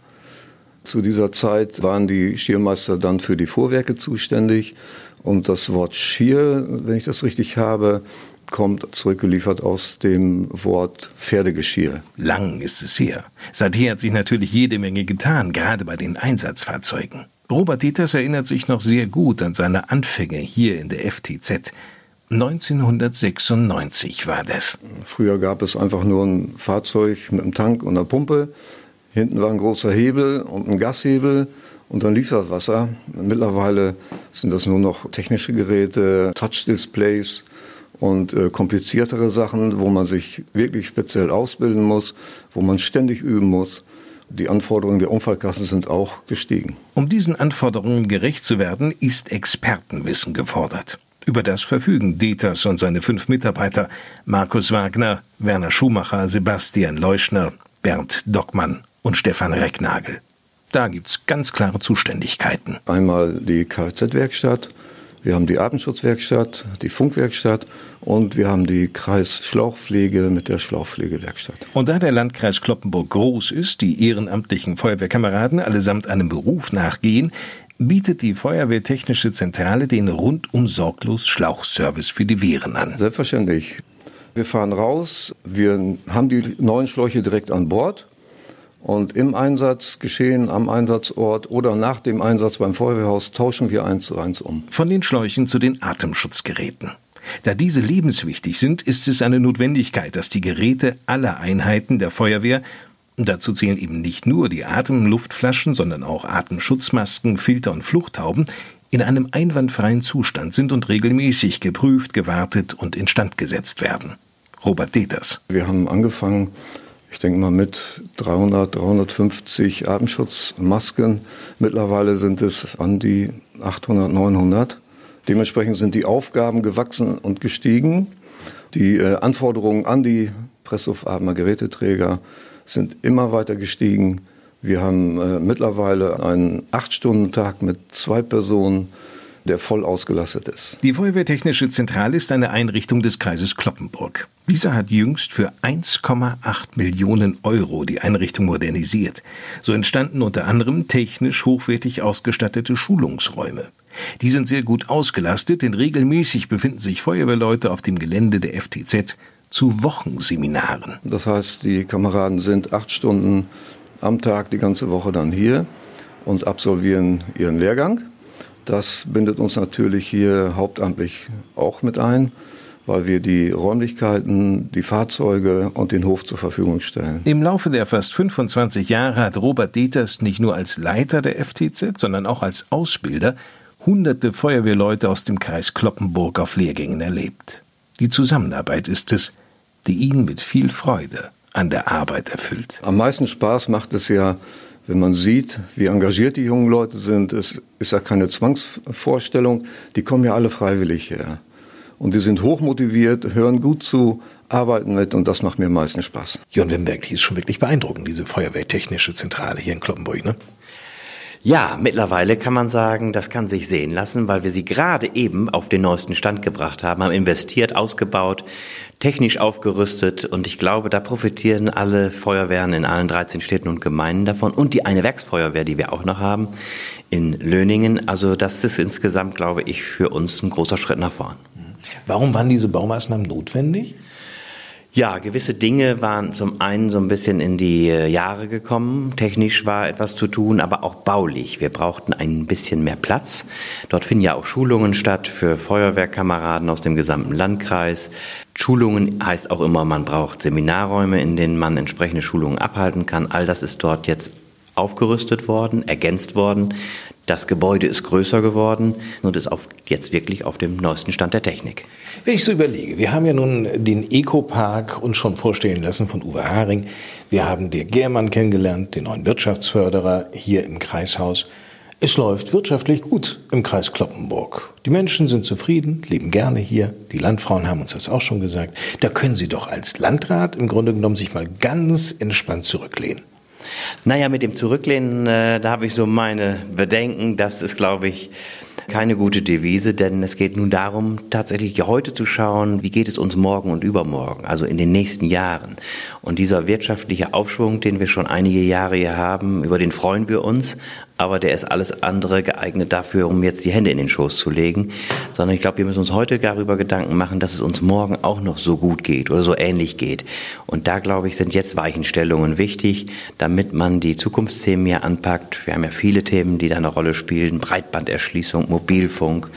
Zu dieser Zeit waren die Schirmmeister dann für die Fuhrwerke zuständig. Und das Wort Schier, wenn ich das richtig habe, kommt zurückgeliefert aus dem Wort Pferdegeschirr. Lang ist es her. Seither hat sich natürlich jede Menge getan, gerade bei den Einsatzfahrzeugen. Robert Dieters erinnert sich noch sehr gut an seine Anfänge hier in der FTZ. 1996 war das. Früher gab es einfach nur ein Fahrzeug mit einem Tank und einer Pumpe. Hinten war ein großer Hebel und ein Gashebel und dann lief das Wasser. Mittlerweile sind das nur noch technische Geräte, Touch-Displays und äh, kompliziertere Sachen, wo man sich wirklich speziell ausbilden muss, wo man ständig üben muss. Die Anforderungen der Unfallkassen sind auch gestiegen. Um diesen Anforderungen gerecht zu werden, ist Expertenwissen gefordert. Über das verfügen Deters und seine fünf Mitarbeiter Markus Wagner, Werner Schumacher, Sebastian Leuschner, Bernd Dockmann und Stefan Recknagel. Da gibt's ganz klare Zuständigkeiten. Einmal die Kfz-Werkstatt, wir haben die Atemschutzwerkstatt, die Funkwerkstatt und wir haben die Kreisschlauchpflege mit der Schlauchpflegewerkstatt. Und da der Landkreis Kloppenburg groß ist, die ehrenamtlichen Feuerwehrkameraden allesamt einem Beruf nachgehen, bietet die Feuerwehrtechnische Zentrale den rundum sorglos Schlauchservice für die Wehren an. Selbstverständlich. Wir fahren raus, wir haben die neuen Schläuche direkt an Bord und im Einsatz geschehen, am Einsatzort oder nach dem Einsatz beim Feuerwehrhaus tauschen wir eins zu eins um. Von den Schläuchen zu den Atemschutzgeräten. Da diese lebenswichtig sind, ist es eine Notwendigkeit, dass die Geräte aller Einheiten der Feuerwehr Dazu zählen eben nicht nur die Atemluftflaschen, sondern auch Atemschutzmasken, Filter und Fluchthauben in einem einwandfreien Zustand sind und regelmäßig geprüft, gewartet und instand gesetzt werden. Robert Deters. Wir haben angefangen ich denke mal mit 300, 350 Atemschutzmasken. Mittlerweile sind es an die 800, 900. Dementsprechend sind die Aufgaben gewachsen und gestiegen. Die äh, Anforderungen an die Pressluftatmer Geräteträger sind immer weiter gestiegen. Wir haben äh, mittlerweile einen 8-Stunden-Tag mit zwei Personen der voll ausgelastet ist. Die Feuerwehrtechnische Zentrale ist eine Einrichtung des Kreises Kloppenburg. Dieser hat jüngst für 1,8 Millionen Euro die Einrichtung modernisiert. So entstanden unter anderem technisch hochwertig ausgestattete Schulungsräume. Die sind sehr gut ausgelastet, denn regelmäßig befinden sich Feuerwehrleute auf dem Gelände der FTZ zu Wochenseminaren. Das heißt, die Kameraden sind acht Stunden am Tag die ganze Woche dann hier und absolvieren ihren Lehrgang. Das bindet uns natürlich hier hauptamtlich auch mit ein, weil wir die Räumlichkeiten, die Fahrzeuge und den Hof zur Verfügung stellen. Im Laufe der fast 25 Jahre hat Robert Dieters nicht nur als Leiter der FTZ, sondern auch als Ausbilder hunderte Feuerwehrleute aus dem Kreis Kloppenburg auf Lehrgängen erlebt. Die Zusammenarbeit ist es, die ihn mit viel Freude an der Arbeit erfüllt. Am meisten Spaß macht es ja, wenn man sieht, wie engagiert die jungen Leute sind, es ist ja keine Zwangsvorstellung, die kommen ja alle freiwillig her. Und die sind hochmotiviert, hören gut zu, arbeiten mit und das macht mir am meisten Spaß. Jörn Wimberg, die ist schon wirklich beeindruckend, diese Feuerwehrtechnische Zentrale hier in Kloppenburg, ne? Ja, mittlerweile kann man sagen, das kann sich sehen lassen, weil wir sie gerade eben auf den neuesten Stand gebracht haben, haben investiert, ausgebaut, technisch aufgerüstet und ich glaube, da profitieren alle Feuerwehren in allen 13 Städten und Gemeinden davon und die eine Werksfeuerwehr, die wir auch noch haben in Löningen. Also das ist insgesamt, glaube ich, für uns ein großer Schritt nach vorn. Warum waren diese Baumaßnahmen notwendig? Ja, gewisse Dinge waren zum einen so ein bisschen in die äh, Jahre gekommen. Technisch war etwas zu tun, aber auch baulich. Wir brauchten ein bisschen mehr Platz. Dort finden ja auch Schulungen statt für Feuerwehrkameraden aus dem gesamten Landkreis. Schulungen heißt auch immer, man braucht Seminarräume, in denen man entsprechende Schulungen abhalten kann. All das ist dort jetzt aufgerüstet worden, ergänzt worden. Das Gebäude ist größer geworden und ist auf, jetzt wirklich auf dem neuesten Stand der Technik. Wenn ich so überlege, wir haben ja nun den Eco-Park uns schon vorstellen lassen von Uwe Haring. Wir haben der Germann kennengelernt, den neuen Wirtschaftsförderer hier im Kreishaus. Es läuft wirtschaftlich gut im Kreis Kloppenburg. Die Menschen sind zufrieden, leben gerne hier. Die Landfrauen haben uns das auch schon gesagt. Da können Sie doch als Landrat im Grunde genommen sich mal ganz entspannt zurücklehnen. Naja, mit dem Zurücklehnen, äh, da habe ich so meine Bedenken. Das ist, glaube ich, keine gute Devise, denn es geht nun darum, tatsächlich heute zu schauen, wie geht es uns morgen und übermorgen, also in den nächsten Jahren. Und dieser wirtschaftliche Aufschwung, den wir schon einige Jahre hier haben, über den freuen wir uns aber der ist alles andere geeignet dafür, um jetzt die Hände in den Schoß zu legen, sondern ich glaube, wir müssen uns heute darüber Gedanken machen, dass es uns morgen auch noch so gut geht oder so ähnlich geht. Und da, glaube ich, sind jetzt Weichenstellungen wichtig, damit man die Zukunftsthemen hier anpackt. Wir haben ja viele Themen, die da eine Rolle spielen, Breitbanderschließung, Mobilfunk,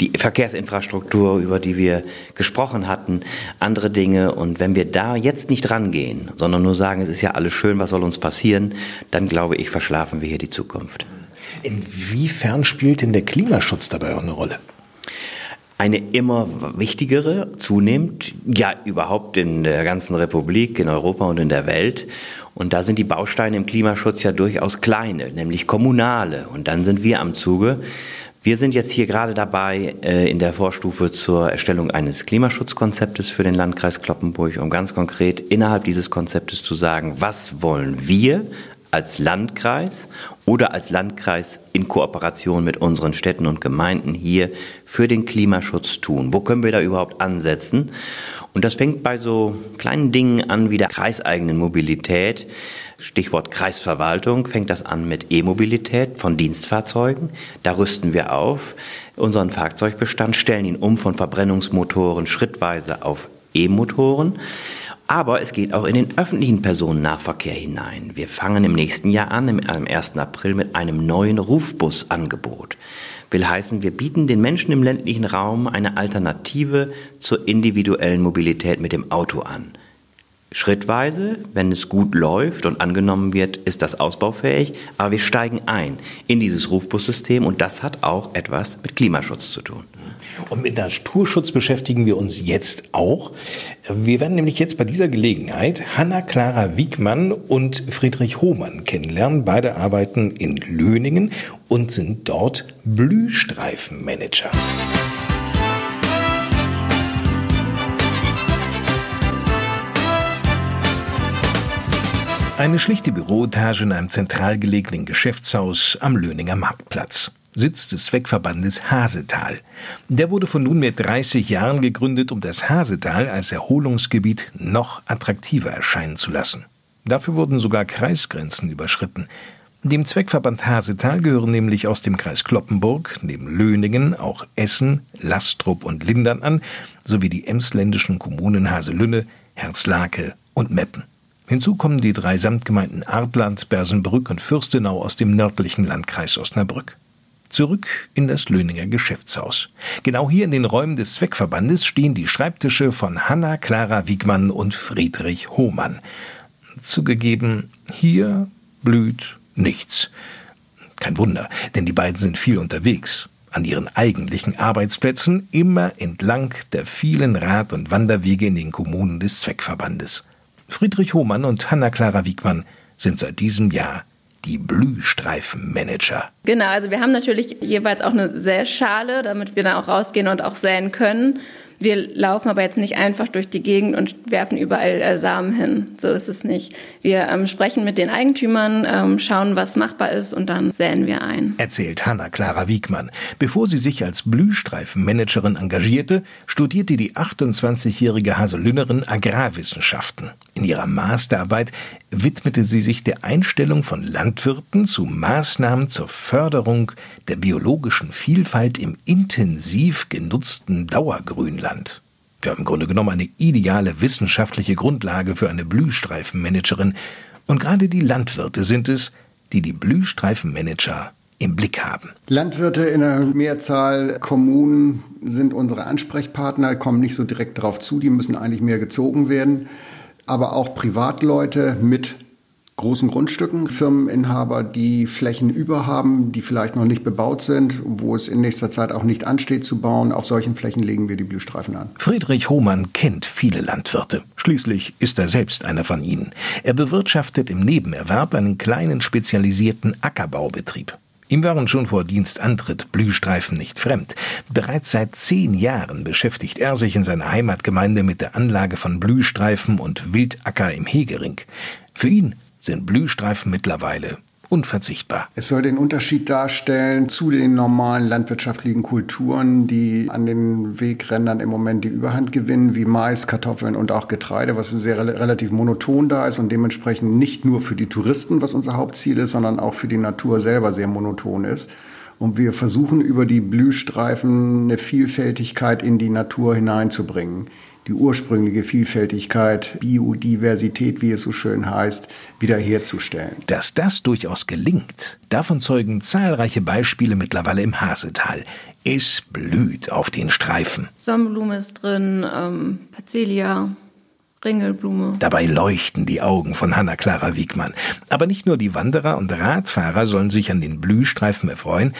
die Verkehrsinfrastruktur, über die wir gesprochen hatten, andere Dinge. Und wenn wir da jetzt nicht rangehen, sondern nur sagen, es ist ja alles schön, was soll uns passieren, dann glaube ich, verschlafen wir hier die Zukunft. Inwiefern spielt denn der Klimaschutz dabei auch eine Rolle? Eine immer wichtigere, zunehmend, ja überhaupt in der ganzen Republik, in Europa und in der Welt. Und da sind die Bausteine im Klimaschutz ja durchaus kleine, nämlich kommunale. Und dann sind wir am Zuge. Wir sind jetzt hier gerade dabei äh, in der Vorstufe zur Erstellung eines Klimaschutzkonzeptes für den Landkreis Kloppenburg, um ganz konkret innerhalb dieses Konzeptes zu sagen, was wollen wir als Landkreis oder als Landkreis in Kooperation mit unseren Städten und Gemeinden hier für den Klimaschutz tun? Wo können wir da überhaupt ansetzen? Und das fängt bei so kleinen Dingen an wie der kreiseigenen Mobilität. Stichwort Kreisverwaltung fängt das an mit E-Mobilität von Dienstfahrzeugen. Da rüsten wir auf unseren Fahrzeugbestand, stellen ihn um von Verbrennungsmotoren schrittweise auf E-Motoren. Aber es geht auch in den öffentlichen Personennahverkehr hinein. Wir fangen im nächsten Jahr an, am 1. April, mit einem neuen Rufbusangebot. Will heißen, wir bieten den Menschen im ländlichen Raum eine Alternative zur individuellen Mobilität mit dem Auto an. Schrittweise, wenn es gut läuft und angenommen wird, ist das ausbaufähig, aber wir steigen ein in dieses Rufbussystem und das hat auch etwas mit Klimaschutz zu tun. Und mit Naturschutz beschäftigen wir uns jetzt auch. Wir werden nämlich jetzt bei dieser Gelegenheit Hanna-Clara Wiegmann und Friedrich Hohmann kennenlernen. Beide arbeiten in Löningen und sind dort Blühstreifenmanager. Eine schlichte Büroetage in einem zentral gelegenen Geschäftshaus am Löninger Marktplatz. Sitz des Zweckverbandes Hasetal. Der wurde vor nunmehr 30 Jahren gegründet, um das Hasetal als Erholungsgebiet noch attraktiver erscheinen zu lassen. Dafür wurden sogar Kreisgrenzen überschritten. Dem Zweckverband Hasetal gehören nämlich aus dem Kreis Kloppenburg neben Löningen auch Essen, Lastrup und Lindern an, sowie die emsländischen Kommunen Haselünne, Herzlake und Meppen. Hinzu kommen die drei Samtgemeinden Artland, Bersenbrück und Fürstenau aus dem nördlichen Landkreis Osnabrück. Zurück in das Löninger Geschäftshaus. Genau hier in den Räumen des Zweckverbandes stehen die Schreibtische von Hanna Clara Wiegmann und Friedrich Hohmann. Zugegeben, hier blüht nichts. Kein Wunder, denn die beiden sind viel unterwegs. An ihren eigentlichen Arbeitsplätzen immer entlang der vielen Rad- und Wanderwege in den Kommunen des Zweckverbandes. Friedrich Hohmann und Hanna-Clara Wiegmann sind seit diesem Jahr die Blühstreifenmanager. Genau, also wir haben natürlich jeweils auch eine Säschale, damit wir dann auch rausgehen und auch säen können. Wir laufen aber jetzt nicht einfach durch die Gegend und werfen überall äh, Samen hin. So ist es nicht. Wir ähm, sprechen mit den Eigentümern, ähm, schauen, was machbar ist und dann säen wir ein. Erzählt Hanna-Clara Wiegmann. Bevor sie sich als Blühstreifenmanagerin engagierte, studierte die 28-jährige Haselünnerin Agrarwissenschaften. In ihrer Masterarbeit widmete sie sich der Einstellung von Landwirten zu Maßnahmen zur Förderung der biologischen Vielfalt im intensiv genutzten Dauergrünland. Wir haben im Grunde genommen eine ideale wissenschaftliche Grundlage für eine Blühstreifenmanagerin. Und gerade die Landwirte sind es, die die Blühstreifenmanager im Blick haben. Landwirte in der Mehrzahl Kommunen sind unsere Ansprechpartner, kommen nicht so direkt darauf zu, die müssen eigentlich mehr gezogen werden aber auch Privatleute mit großen Grundstücken, Firmeninhaber, die Flächen über haben, die vielleicht noch nicht bebaut sind, wo es in nächster Zeit auch nicht ansteht zu bauen. Auf solchen Flächen legen wir die Blühstreifen an. Friedrich Hohmann kennt viele Landwirte. Schließlich ist er selbst einer von ihnen. Er bewirtschaftet im Nebenerwerb einen kleinen spezialisierten Ackerbaubetrieb. Ihm waren schon vor Dienstantritt Blühstreifen nicht fremd. Bereits seit zehn Jahren beschäftigt er sich in seiner Heimatgemeinde mit der Anlage von Blühstreifen und Wildacker im Hegering. Für ihn sind Blühstreifen mittlerweile unverzichtbar. Es soll den Unterschied darstellen zu den normalen landwirtschaftlichen Kulturen, die an den Wegrändern im Moment die Überhand gewinnen, wie Mais, Kartoffeln und auch Getreide, was sehr relativ monoton da ist und dementsprechend nicht nur für die Touristen, was unser Hauptziel ist, sondern auch für die Natur selber sehr monoton ist. Und wir versuchen über die Blühstreifen eine Vielfältigkeit in die Natur hineinzubringen die ursprüngliche Vielfältigkeit, Biodiversität, wie es so schön heißt, wiederherzustellen. Dass das durchaus gelingt, davon zeugen zahlreiche Beispiele mittlerweile im Hasetal. Es blüht auf den Streifen. Sonnenblume ist drin, ähm, Pazelia, Ringelblume. Dabei leuchten die Augen von Hanna-Clara Wiegmann. Aber nicht nur die Wanderer und Radfahrer sollen sich an den Blühstreifen erfreuen.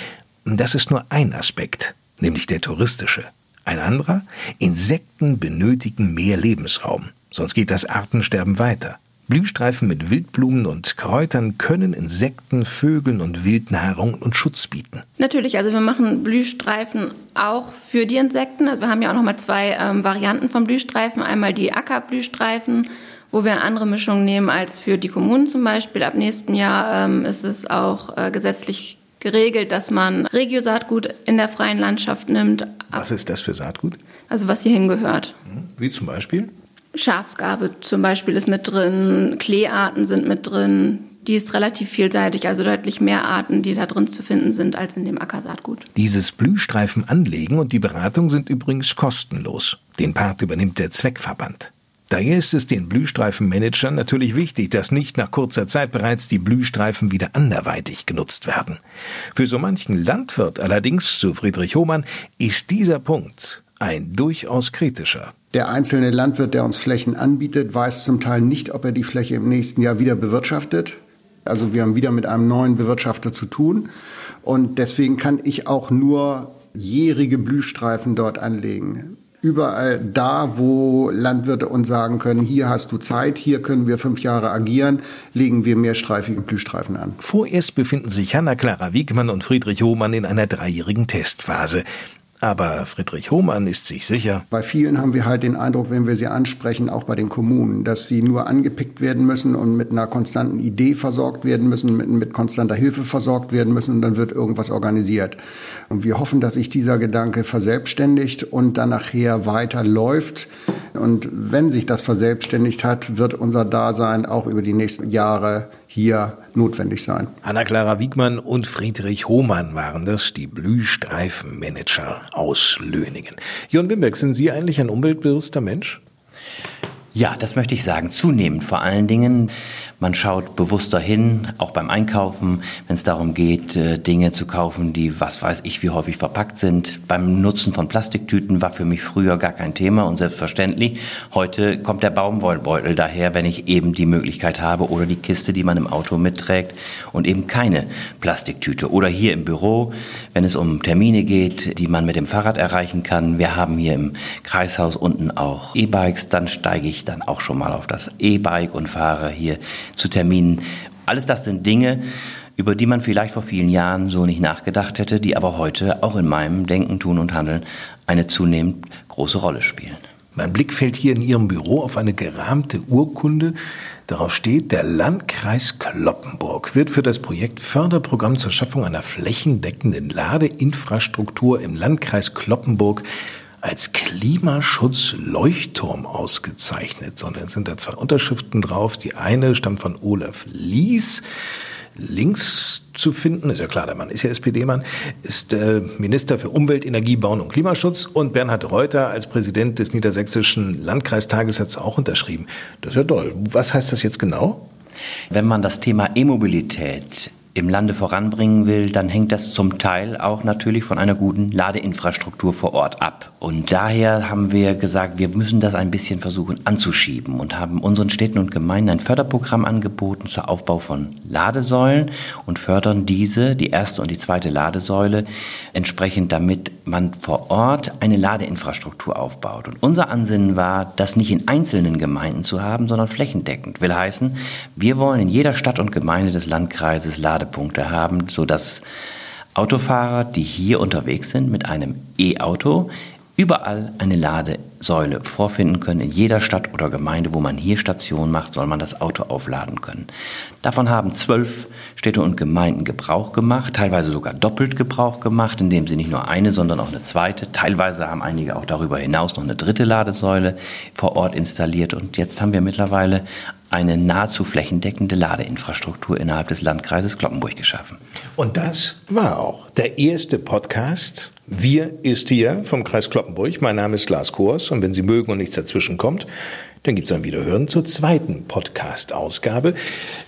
Das ist nur ein Aspekt, nämlich der touristische. Ein anderer? Insekten benötigen mehr Lebensraum, sonst geht das Artensterben weiter. Blühstreifen mit Wildblumen und Kräutern können Insekten, Vögeln und Wildnahrung und Schutz bieten. Natürlich, also wir machen Blühstreifen auch für die Insekten. Also wir haben ja auch noch mal zwei ähm, Varianten von Blühstreifen. Einmal die Ackerblühstreifen, wo wir eine andere Mischung nehmen als für die Kommunen zum Beispiel. Ab nächstem Jahr ähm, ist es auch äh, gesetzlich geregelt, dass man Regiosaatgut in der freien Landschaft nimmt. Was ist das für Saatgut? Also was hierhin gehört. Hm, wie zum Beispiel? Schafsgabe zum Beispiel ist mit drin, Kleearten sind mit drin. Die ist relativ vielseitig, also deutlich mehr Arten, die da drin zu finden sind, als in dem Ackersaatgut. Dieses Blühstreifen anlegen und die Beratung sind übrigens kostenlos. Den Part übernimmt der Zweckverband. Daher ist es den Blühstreifenmanagern natürlich wichtig, dass nicht nach kurzer Zeit bereits die Blühstreifen wieder anderweitig genutzt werden. Für so manchen Landwirt allerdings, so Friedrich Hohmann, ist dieser Punkt ein durchaus kritischer. Der einzelne Landwirt, der uns Flächen anbietet, weiß zum Teil nicht, ob er die Fläche im nächsten Jahr wieder bewirtschaftet. Also wir haben wieder mit einem neuen Bewirtschafter zu tun. Und deswegen kann ich auch nur jährige Blühstreifen dort anlegen überall da, wo Landwirte uns sagen können, hier hast du Zeit, hier können wir fünf Jahre agieren, legen wir mehrstreifigen Blühstreifen an. Vorerst befinden sich Hanna-Clara Wiegmann und Friedrich Hohmann in einer dreijährigen Testphase. Aber Friedrich Hohmann ist sich sicher. Bei vielen haben wir halt den Eindruck, wenn wir sie ansprechen, auch bei den Kommunen, dass sie nur angepickt werden müssen und mit einer konstanten Idee versorgt werden müssen, mit, mit konstanter Hilfe versorgt werden müssen und dann wird irgendwas organisiert. Und wir hoffen, dass sich dieser Gedanke verselbstständigt und dann nachher weiterläuft. Und wenn sich das verselbstständigt hat, wird unser Dasein auch über die nächsten Jahre hier notwendig sein. Anna-Clara Wiegmann und Friedrich Hohmann waren das, die Blühstreifenmanager aus Löningen. Jon Wimbeck, sind Sie eigentlich ein umweltbewusster Mensch? Ja, das möchte ich sagen. Zunehmend vor allen Dingen. Man schaut bewusster hin, auch beim Einkaufen, wenn es darum geht, äh, Dinge zu kaufen, die, was weiß ich, wie häufig verpackt sind. Beim Nutzen von Plastiktüten war für mich früher gar kein Thema und selbstverständlich. Heute kommt der Baumwollbeutel daher, wenn ich eben die Möglichkeit habe oder die Kiste, die man im Auto mitträgt und eben keine Plastiktüte. Oder hier im Büro, wenn es um Termine geht, die man mit dem Fahrrad erreichen kann. Wir haben hier im Kreishaus unten auch E-Bikes, dann steige ich dann auch schon mal auf das E-Bike und fahre hier zu Terminen. Alles das sind Dinge, über die man vielleicht vor vielen Jahren so nicht nachgedacht hätte, die aber heute auch in meinem Denken, Tun und Handeln eine zunehmend große Rolle spielen. Mein Blick fällt hier in Ihrem Büro auf eine gerahmte Urkunde. Darauf steht, der Landkreis Kloppenburg wird für das Projekt Förderprogramm zur Schaffung einer flächendeckenden Ladeinfrastruktur im Landkreis Kloppenburg als Klimaschutz-Leuchtturm ausgezeichnet, sondern sind da zwei Unterschriften drauf. Die eine stammt von Olaf Lies. Links zu finden, ist ja klar, der Mann ist ja SPD-Mann, ist äh, Minister für Umwelt, Energie, Bauen und Klimaschutz und Bernhard Reuter als Präsident des Niedersächsischen Landkreistages hat es auch unterschrieben. Das ist ja toll. Was heißt das jetzt genau? Wenn man das Thema E-Mobilität im Lande voranbringen will, dann hängt das zum Teil auch natürlich von einer guten Ladeinfrastruktur vor Ort ab. Und daher haben wir gesagt, wir müssen das ein bisschen versuchen anzuschieben und haben unseren Städten und Gemeinden ein Förderprogramm angeboten zur Aufbau von Ladesäulen und fördern diese, die erste und die zweite Ladesäule, entsprechend damit man vor Ort eine Ladeinfrastruktur aufbaut. Und unser Ansinnen war, das nicht in einzelnen Gemeinden zu haben, sondern flächendeckend. Will heißen, wir wollen in jeder Stadt und Gemeinde des Landkreises Lade Ladepunkte haben, sodass Autofahrer, die hier unterwegs sind mit einem E-Auto, überall eine Ladesäule vorfinden können. In jeder Stadt oder Gemeinde, wo man hier Station macht, soll man das Auto aufladen können. Davon haben zwölf Städte und Gemeinden Gebrauch gemacht, teilweise sogar doppelt Gebrauch gemacht, indem sie nicht nur eine, sondern auch eine zweite. Teilweise haben einige auch darüber hinaus noch eine dritte Ladesäule vor Ort installiert. Und jetzt haben wir mittlerweile eine nahezu flächendeckende Ladeinfrastruktur innerhalb des Landkreises Kloppenburg geschaffen. Und das war auch der erste Podcast. Wir ist hier vom Kreis Kloppenburg. Mein Name ist Lars Kors und wenn Sie mögen und nichts dazwischen kommt, dann gibt es ein Wiederhören zur zweiten Podcast-Ausgabe.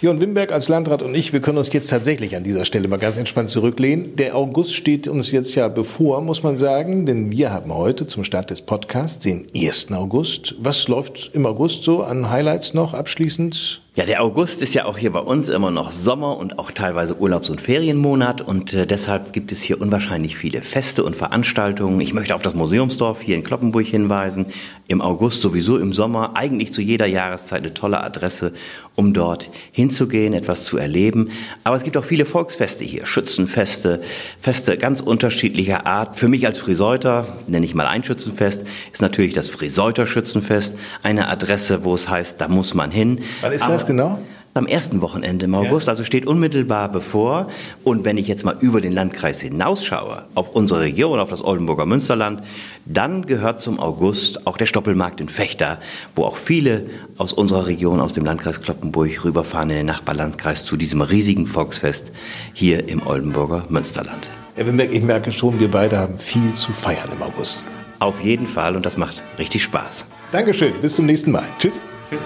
Jörn Wimberg als Landrat und ich, wir können uns jetzt tatsächlich an dieser Stelle mal ganz entspannt zurücklehnen. Der August steht uns jetzt ja bevor, muss man sagen, denn wir haben heute zum Start des Podcasts den 1. August. Was läuft im August so an Highlights noch abschließend? Ja, der August ist ja auch hier bei uns immer noch Sommer und auch teilweise Urlaubs- und Ferienmonat und äh, deshalb gibt es hier unwahrscheinlich viele Feste und Veranstaltungen. Ich möchte auf das Museumsdorf hier in Kloppenburg hinweisen. Im August sowieso im Sommer, eigentlich zu jeder Jahreszeit eine tolle Adresse, um dort hinzugehen, etwas zu erleben. Aber es gibt auch viele Volksfeste hier, Schützenfeste, Feste ganz unterschiedlicher Art. Für mich als Friseuter, nenne ich mal ein Schützenfest, ist natürlich das Friseuter Schützenfest eine Adresse, wo es heißt, da muss man hin. Wann ist Aber das genau? am ersten Wochenende im August, ja. also steht unmittelbar bevor. Und wenn ich jetzt mal über den Landkreis hinausschaue, auf unsere Region, auf das Oldenburger Münsterland, dann gehört zum August auch der Stoppelmarkt in Fechter, wo auch viele aus unserer Region, aus dem Landkreis Kloppenburg rüberfahren in den Nachbarlandkreis zu diesem riesigen Volksfest hier im Oldenburger Münsterland. Wimberg, ich merke schon, wir beide haben viel zu feiern im August. Auf jeden Fall und das macht richtig Spaß. Dankeschön, bis zum nächsten Mal. Tschüss. Tschüss.